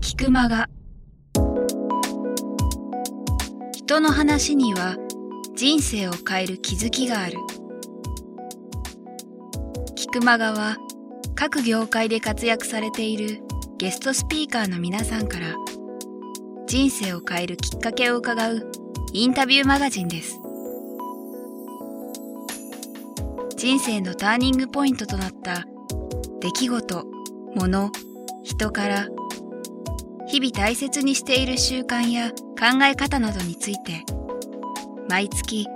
菊間が人の話には人生を変える気づきがある。菊間がは各業界で活躍されているゲストスピーカーの皆さんから人生を変えるきっかけを伺うインタビューマガジンです。人生のターニングポイントとなった出来事、物、人から日々大切にしている習慣や考え方などについて毎月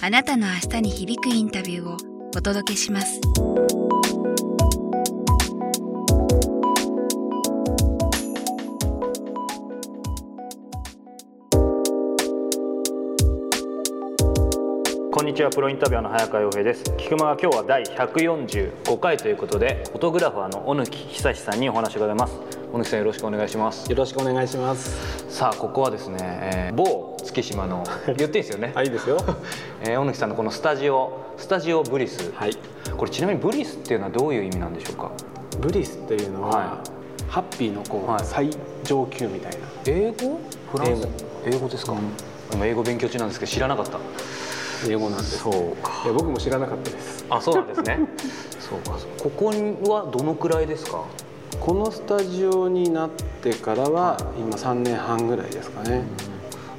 あなたの明日に響くインタビューをお届けします。こんにちはプロインタビュアーの早川洋平です。菊間は今日は第145回ということでフォトグラファーの小貫久志さんにお話を伺います。小貫さんよろしくお願いします。よろしくお願いします。さあここはですね、えー某月島の言っていいですよね、はい、いいですよ。えー小貫さんのこのスタジオスタジオブリス、はい。これちなみにブリスっていうのはどういう意味なんでしょうか？ブリスっていうのは、はハッピーのこう、はい。最上級みたいな。英語？フランス？英英語ですか、今英語勉強中なんですけど知らなかった英語なんです。そうかいや僕も知らなかったです。あそうなんですね そうかここはどのくらいですか？このスタジオになってからは今3年半ぐらいですかね。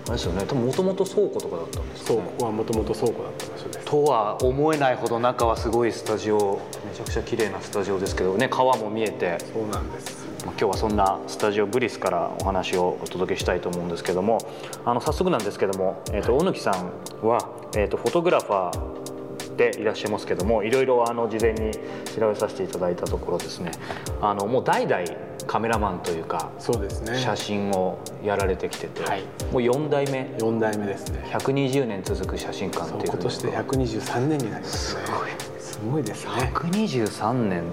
あれですよね多分もともと倉庫とかだったんですか？ねそうここはもともと倉庫だった場所です。とは思えないほど中はすごいスタジオめちゃくちゃ綺麗なスタジオですけどね川も見えて、そうなんです。まあ今日はそんなスタジオブリスからお話をお届けしたいと思うんですけどもあの早速なんですけども、えー、と小貫さんは、えー、とフォトグラファーでいらっしゃいますけどもいろいろあの事前に調べさせていただいたところですねあのもう代々カメラマンというかそうですね。写真をやられてきてて、はいもう4代目4代目ですね。120年続く写真館っていう今年で123年になりますね。すごいですね。123年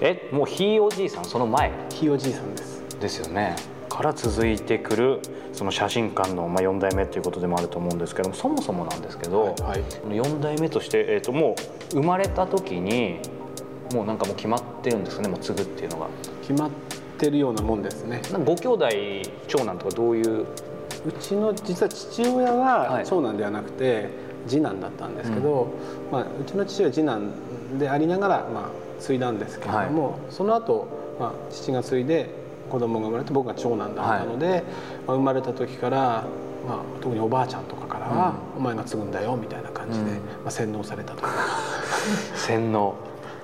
えもうひいおじいさんその前？ひいおじいさんです。ですよね。から続いてくるその写真館の、まあ、4代目ということでもあると思うんですけどもそもそもなんですけど、はいはい。4代目として、えー、ともう生まれた時にもうなんかもう決まってるんですかねもう継ぐっていうのが。決まってるようなもんですね。ご兄弟長男とかどういう？うちの実は父親ははい。長男ではなくて次男だったんですけど、まあ、うちの父は次男でありながら、まあ、継いだんですけれども、その後、まあ父が継いで子供が生まれて僕が長男だったので、まあ、生まれた時から、まあ、特におばあちゃんとかからは「お前が継ぐんだよ」みたいな感じで、うん。まあ、洗脳されたと 洗脳。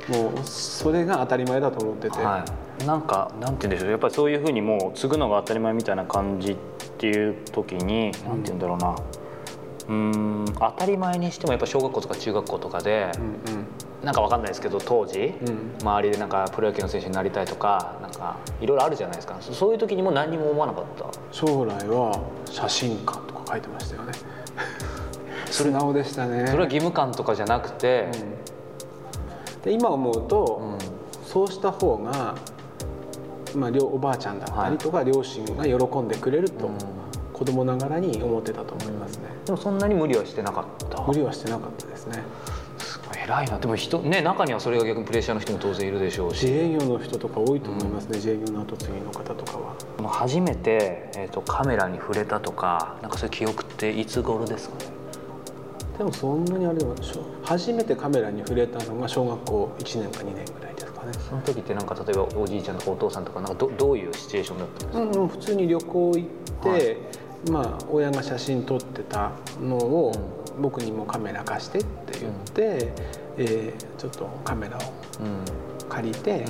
もうそれが当たり前だと思ってて。はい、なんかなんて言うんでしょう。やっぱりそういうふうにもう継ぐのが当たり前みたいな感じっていう時になんて言うんだろうなうーん。当たり前にしてもやっぱ小学校とか中学校とかで、うんうん。なんかわかんないですけど当時、うん。周りでなんかプロ野球の選手になりたいとかなんかいろいろあるじゃないですか。そそういう時にも何にも思わなかった？将来は写真館とか書いてましたよね。素直でしたね。それは義務感とかじゃなくて、で今思うと、うん。そうした方が、まあ、両おばあちゃんだったりとか、両親が喜んでくれると、子供ながらに思ってたと思いますね、でもそんなに無理はしてなかった？無理はしてなかったですね。すごい偉いな。でも人ね中にはそれが逆にプレッシャーの人も当然いるでしょうし。自営業の人とか多いと思いますね、自営業の後継ぎの方とかは。初めて、えー、とカメラに触れたとかなんかそういう記憶っていつ頃ですかね？でもそんなにあれでょ初めてカメラに触れたのが小学校1年か2年ぐらいですかね。その時ってなんか例えばおじいちゃんとかお父さんとかなんかどどういうシチュエーションだったんですか、うんうん、普通に旅行行って、まあ、親が写真撮ってたのを、僕にもカメラ貸してって言って、えーちょっとカメラをうん。借りて、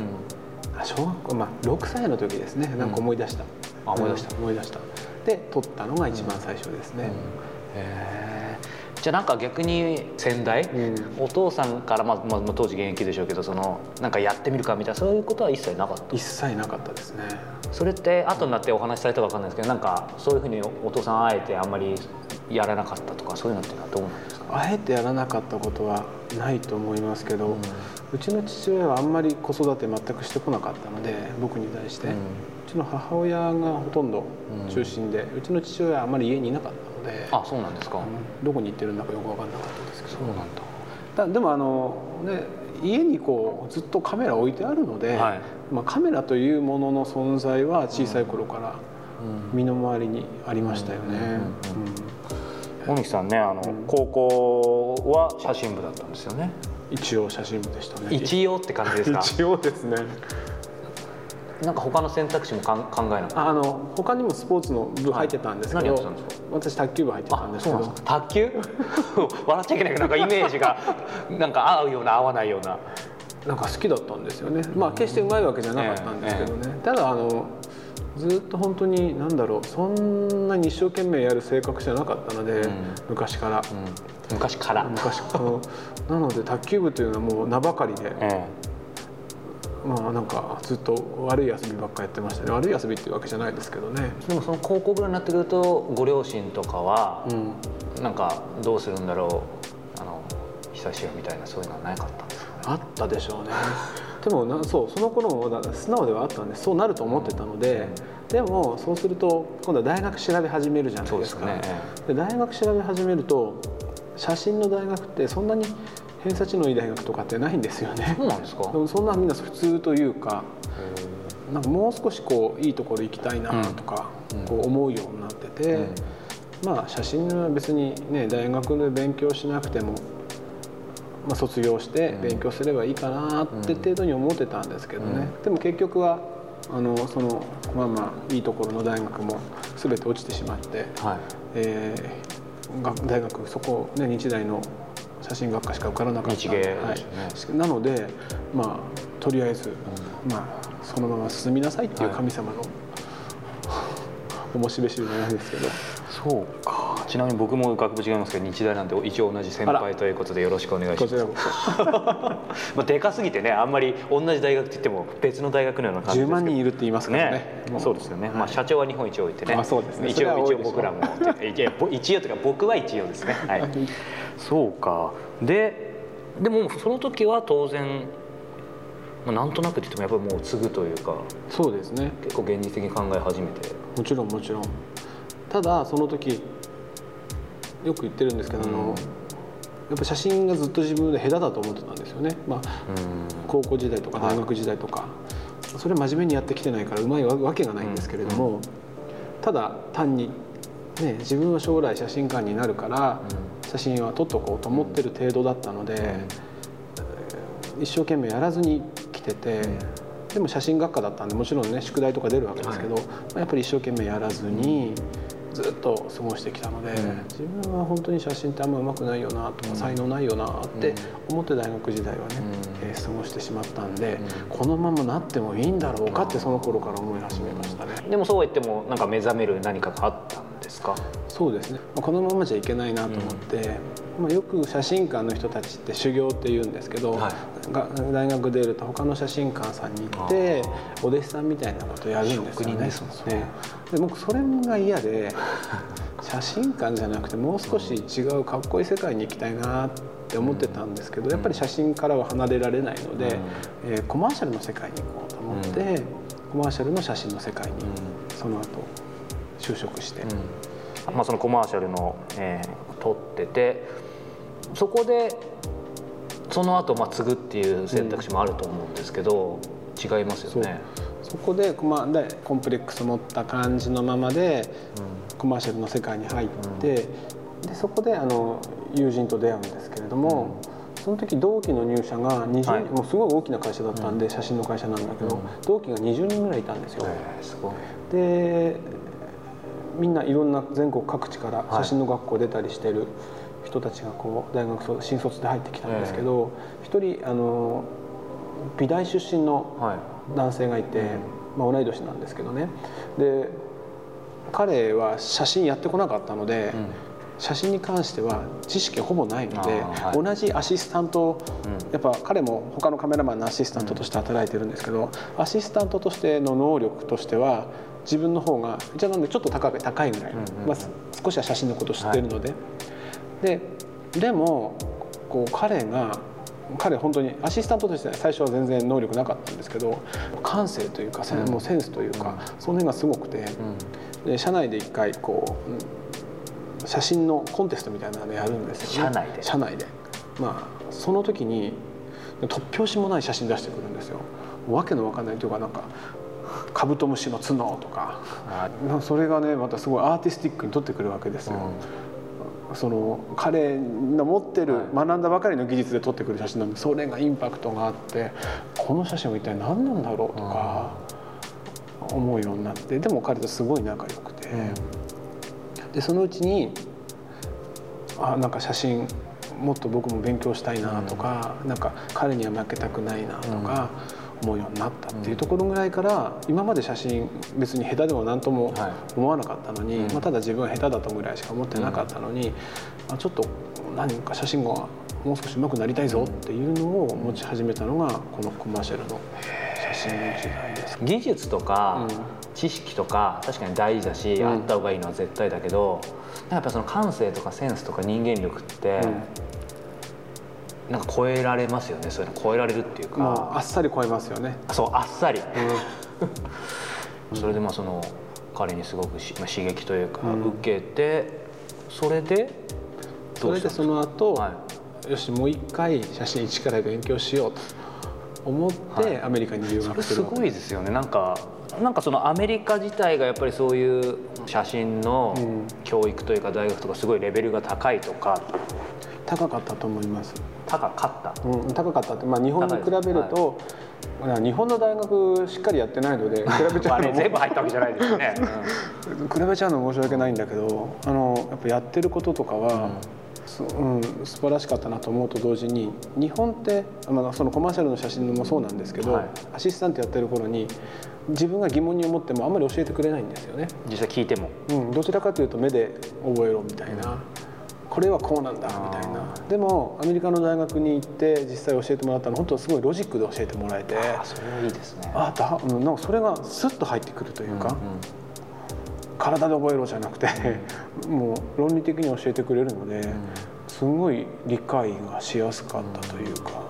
あ小学校、まあ、6歳の時ですね。なんか思い出した、あ思い出した。うん思い出した。で撮ったのが一番最初ですね、へえじゃあなんか逆に先代、うん。お父さんから、まあまあ、まあ当時現役でしょうけどそのなんかやってみるかみたいなそういうことは一切なかった一切なかったですね。それって後になってお話しされたか分かんないですけどなんかそういうふうにお父さんあえてあんまりやらなかったとかそういうのってのはどうなんですか？あえてやらなかったことはないと思いますけど、うちの父親はあんまり子育て全くしてこなかったので僕に対して、ううんちの母親がほとんど中心で、うちの父親はあんまり家にいなかった。ので。あそうなんですか、うん。どこに行ってるんだかよく分かんなかったですけど。そうなんだ。だでもあの、ね、家にこうずっとカメラ置いてあるので、はい。まあ、カメラというものの存在は小さい頃から身の回りにありましたよね。うんうん大貫さんねあの、高校は写真部だったんですよね。一応写真部でしたね。一応って感じですか。一応ですね。なんか他の選択肢もかん考えなかあの他にもスポーツの部入ってたんですけはいど、何やってたんです私卓球部入ってたんですけど。卓球？笑っちゃいけないけどなんかイメージが なんか合うような合わないような。なんか好きだったんですよね。まあ決してうまいわけじゃなかったんですけどね、ただあのずっと本当に何だろう。そんなに一生懸命やる性格じゃなかったので、ん。昔から、昔から、昔から。なので卓球部というのはもう名ばかりで、えまあなんかずっと悪い遊びばっかやってましたね。悪い遊びっていうわけじゃないですけどね。えでもその高校ぐらいになってくるとご両親とかはう、ん。なんかどうするんだろう。あの久しぶりみたいなそういうのはなかったんですかね？あったでしょうね。でもなそうその頃もまだ素直ではあったんでそうなると思ってたので、でもそうすると今度は大学調べ始めるじゃないですか。ですね。で大学調べ始めると写真の大学ってそんなに偏差値のいい大学とかってないんですよね。そうなんですか？でもそんなみんな普通というかなんかもう少しこういいところ行きたいなとか、こう思うようになってて、まあ写真は別にね大学で勉強しなくても、まあ、卒業して勉強すればいいかなって程度に思ってたんですけどね、でも結局はあのそのまあまあいいところの大学も全て落ちてしまって、はい。えーが大学そこ、ね、日大の写真学科しか受からなかった日芸はい、なのでまあとりあえず、まあ、そのまま進みなさいっていう神様の、面白い知るなんですけど。そうかちなみに僕も学部違いますけど日大なんて一応同じ先輩ということでよろしくお願いします。まあでかすぎてねあんまり同じ大学って言っても別の大学のような感じです10けど。万人いるって言いますからね。ね。もそうですよね、はい。まあ社長は日本一多いってね。あそうですね。一応一応僕らも。一応というか僕は一応ですね。はい。そうか。ででもその時は当然まあなんとなくって言ってもやっぱりもう継ぐというかそうですね。結構現実的に考え始めて。もちろんもちろん。ただその時よく言ってるんですけど、あのやっぱ写真がずっと自分で下手だと思ってたんですよね、まあ、高校時代とか大学時代とか、それ真面目にやってきてないからうまいわけがないんですけれども、ただ単に、ね、自分は将来写真館になるから写真は撮っとこうと思ってる程度だったので、一生懸命やらずに来てて。でも写真学科だったんでもちろんね宿題とか出るわけですけど、まあやっぱり一生懸命やらずにずっと過ごしてきたので、自分は本当に写真ってあんま上手くないよなとか、才能ないよなって思って大学時代はね、えー過ごしてしまったんで、このままなってもいいんだろうかってその頃から思い始めましたね。でもそうは言ってもなんか目覚める何かがあったんですか？そうですね。まあこのままじゃいけないなと思って、まあ、よく写真館の人たちって修行って言うんですけど、はい。が大学出ると他の写真館さんに行ってお弟子さんみたいなことをやるんですよね。ですもんね。僕それが嫌で写真館じゃなくてもう少し違うかっこいい世界に行きたいなって思ってたんですけどやっぱり写真からは離れられないので、えーコマーシャルの世界に行こうと思って、コマーシャルの写真の世界にその後就職して。まあ、そのコマーシャルの、えー撮っててそこでその後、まあ継ぐっていう選択肢もあると思うんですけど、違いますよね。そこで,、まあ、でコンプレックス持った感じのままで、コマーシャルの世界に入って、でそこであの友人と出会うんですけれども、その時同期の入社が20人、はい。もうすごい大きな会社だったんで、写真の会社なんだけど、同期が20人ぐらいいたんですよ。えーでみんないろんな全国各地から写真の学校出たりしてる人たちがこう大学卒新卒で入ってきたんですけど一、人あの美大出身のはい。男性がいて、まあ、同い年なんですけどね。で彼は写真やってこなかったので、写真に関しては知識ほぼないので、はい。同じアシスタント、やっぱ彼も他のカメラマンのアシスタントとして働いてるんですけど、アシスタントとしての能力としては自分の方がじゃあなんでちょっと高い高いぐらい、まあ、少しは写真のことを知ってるので、ででもこう彼が彼本当にアシスタントとして最初は全然能力なかったんですけど感性というか、せん。もうセンスというか、その辺がすごくて、で社内で一回こううん写真のコンテストみたいなのやるんですよね。社内で。社内で。まあその時に突拍子もない写真出してくるんですよ。わけのわかんないというかなんかカブトムシの角とか。それがねまたすごいアーティスティックに撮ってくるわけですよ、うん、その彼の持ってる、学んだばかりの技術で撮ってくる写真なんでそれがインパクトがあってこの写真は一体何なんだろうとか思うようになってでも彼とすごい仲良くて、うん、でそのうちにあなんか写真もっと僕も勉強したいなとか、うん、なんか彼には負けたくないなとか。思うようになったっていうところぐらいから今まで写真別に下手でも何とも思わなかったのに、まあ、ただ自分は下手だとぐらいしか思ってなかったのに、まあ、ちょっと何か写真がもう少し上手くなりたいぞっていうのを持ち始めたのがこのコマーシャルの写真の時代です。技術とか、知識とか確かに大事だし、あった方がいいのは絶対だけどやっぱその感性とかセンスとか人間力って、なんか超えられますよね。そういうの超えられるっていうか。あっさり超えますよね。そうあっさり、うん、それでまあその彼にすごくし、まあ、刺激というか、受けてそれでそれでその後、はい、よしもう一回写真一から勉強しようと思って、アメリカに留学するすごいですよね。なんかなんかそのアメリカ自体がやっぱりそういう写真の教育というか大学とかすごいレベルが高いとか、高かったと思います。高かった、うん、高かったって、まあ、日本に比べると、はい、日本の大学しっかりやってないので比べちゃうの 全部入ったわけじゃないですよね、うん、比べちゃうの申し訳ないんだけどあのやっぱやってることとかは、うん、うん、素晴らしかったなと思うと同時に日本って、まあ、そのコマーシャルの写真もそうなんですけど、はい、アシスタントやってる頃に自分が疑問に思ってもあんまり教えてくれないんですよね。実際聞いても、うん、どちらかというと目で覚えろみたいな、これはこうなんだみたいな。でもアメリカの大学に行って実際教えてもらったの本当すごいロジックで教えてもらえて。それはいいですね。あだなんかそれがスッと入ってくるというか、うんうん、体で覚えろじゃなくてもう論理的に教えてくれるので、うん、すごい理解がしやすかったというか。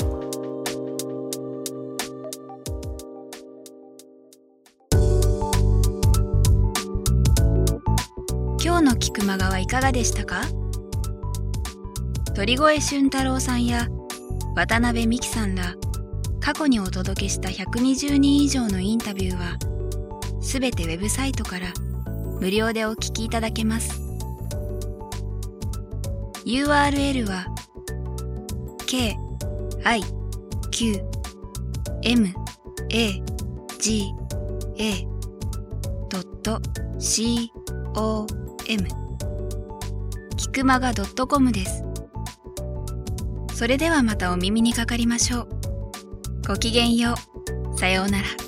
今日の菊間川いかがでしたか？鳥越俊太郎さんや渡辺美樹さんら過去にお届けした120人以上のインタビューはすべてウェブサイトから無料でお聞きいただけます URL は k i q m a g a c o m キクマガ .com ですそれではまたお耳にかかりましょう。ごきげんよう。さようなら。